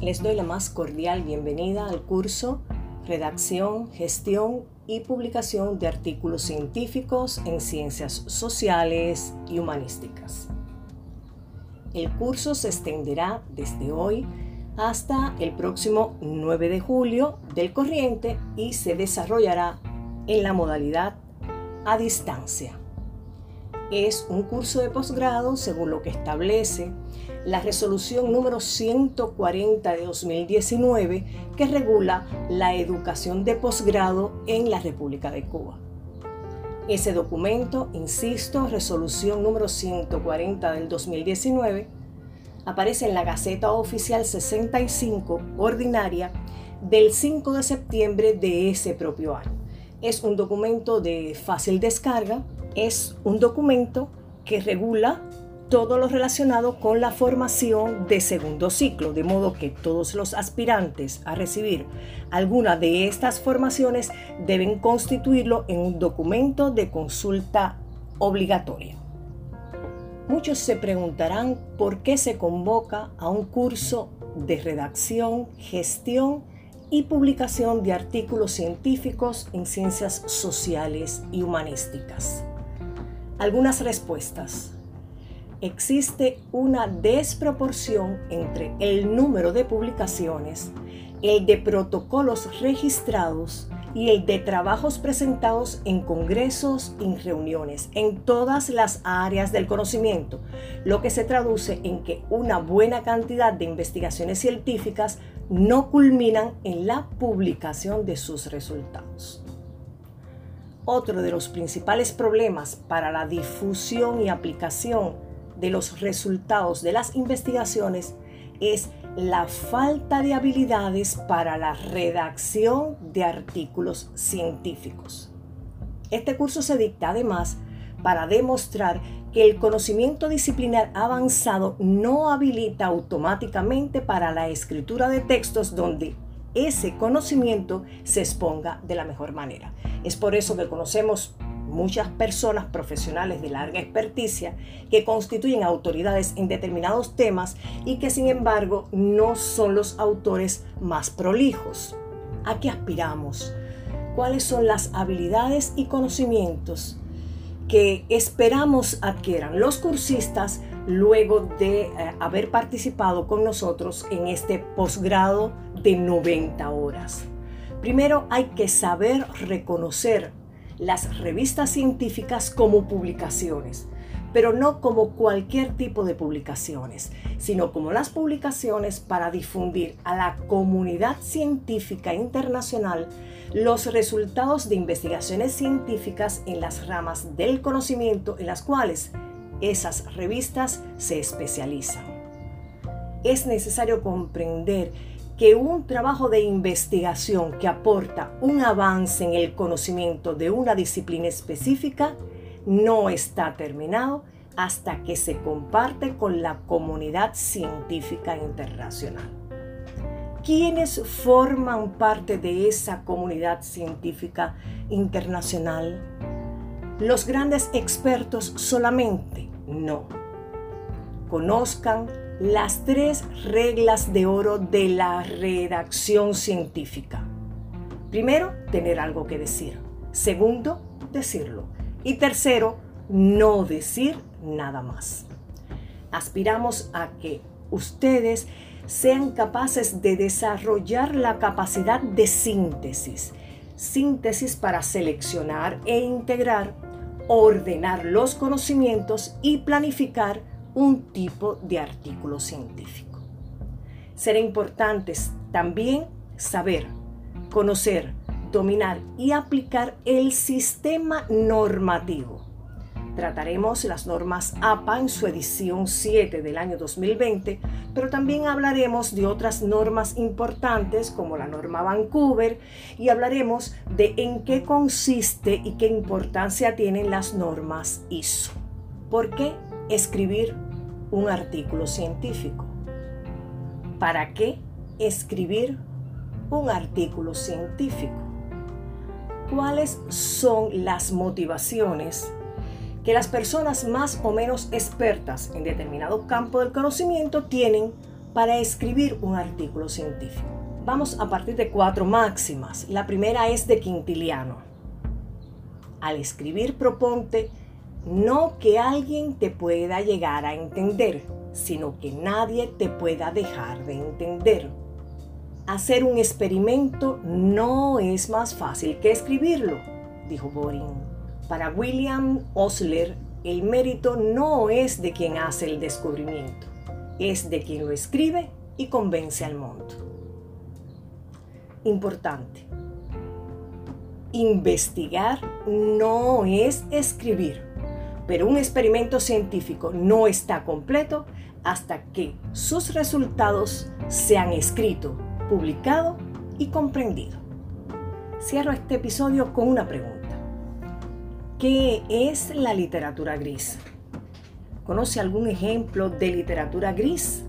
Les doy la más cordial bienvenida al curso Redacción, Gestión y Publicación de Artículos Científicos en Ciencias Sociales y Humanísticas. El curso se extenderá desde hoy hasta el próximo 9 de julio del corriente y se desarrollará en la modalidad a distancia. Es un curso de posgrado según lo que establece la resolución número 140 de 2019 que regula la educación de posgrado en la República de Cuba. Ese documento, insisto, resolución número 140 del 2019, aparece en la Gaceta Oficial 65 ordinaria del 5 de septiembre de ese propio año. Es un documento de fácil descarga, es un documento que regula todo lo relacionado con la formación de segundo ciclo, de modo que todos los aspirantes a recibir alguna de estas formaciones deben constituirlo en un documento de consulta obligatoria. Muchos se preguntarán por qué se convoca a un curso de redacción, gestión y publicación de artículos científicos en ciencias sociales y humanísticas. Algunas respuestas existe una desproporción entre el número de publicaciones, el de protocolos registrados y el de trabajos presentados en congresos y reuniones en todas las áreas del conocimiento, lo que se traduce en que una buena cantidad de investigaciones científicas no culminan en la publicación de sus resultados. Otro de los principales problemas para la difusión y aplicación de los resultados de las investigaciones es la falta de habilidades para la redacción de artículos científicos. Este curso se dicta además para demostrar que el conocimiento disciplinar avanzado no habilita automáticamente para la escritura de textos donde ese conocimiento se exponga de la mejor manera. Es por eso que conocemos muchas personas profesionales de larga experticia que constituyen autoridades en determinados temas y que sin embargo no son los autores más prolijos. ¿A qué aspiramos? ¿Cuáles son las habilidades y conocimientos que esperamos adquieran los cursistas luego de eh, haber participado con nosotros en este posgrado de 90 horas? Primero hay que saber reconocer las revistas científicas como publicaciones, pero no como cualquier tipo de publicaciones, sino como las publicaciones para difundir a la comunidad científica internacional los resultados de investigaciones científicas en las ramas del conocimiento en las cuales esas revistas se especializan. Es necesario comprender que un trabajo de investigación que aporta un avance en el conocimiento de una disciplina específica no está terminado hasta que se comparte con la comunidad científica internacional. ¿Quiénes forman parte de esa comunidad científica internacional? ¿Los grandes expertos solamente? No. Conozcan las tres reglas de oro de la redacción científica. Primero, tener algo que decir. Segundo, decirlo. Y tercero, no decir nada más. Aspiramos a que ustedes sean capaces de desarrollar la capacidad de síntesis. Síntesis para seleccionar e integrar, ordenar los conocimientos y planificar un tipo de artículo científico. Será importante también saber, conocer, dominar y aplicar el sistema normativo. Trataremos las normas APA en su edición 7 del año 2020, pero también hablaremos de otras normas importantes como la norma Vancouver y hablaremos de en qué consiste y qué importancia tienen las normas ISO. ¿Por qué escribir un artículo científico. ¿Para qué escribir un artículo científico? ¿Cuáles son las motivaciones que las personas más o menos expertas en determinado campo del conocimiento tienen para escribir un artículo científico. Vamos a partir de cuatro máximas. La primera es de Quintiliano. Al escribir proponte no que alguien te pueda llegar a entender, sino que nadie te pueda dejar de entender. Hacer un experimento no es más fácil que escribirlo, dijo Boring. Para William Osler, el mérito no es de quien hace el descubrimiento, es de quien lo escribe y convence al mundo. Importante. Investigar no es escribir, pero un experimento científico no está completo hasta que sus resultados sean escritos, publicados y comprendidos. Cierro este episodio con una pregunta. ¿Qué es la literatura gris? ¿Conoce algún ejemplo de literatura gris?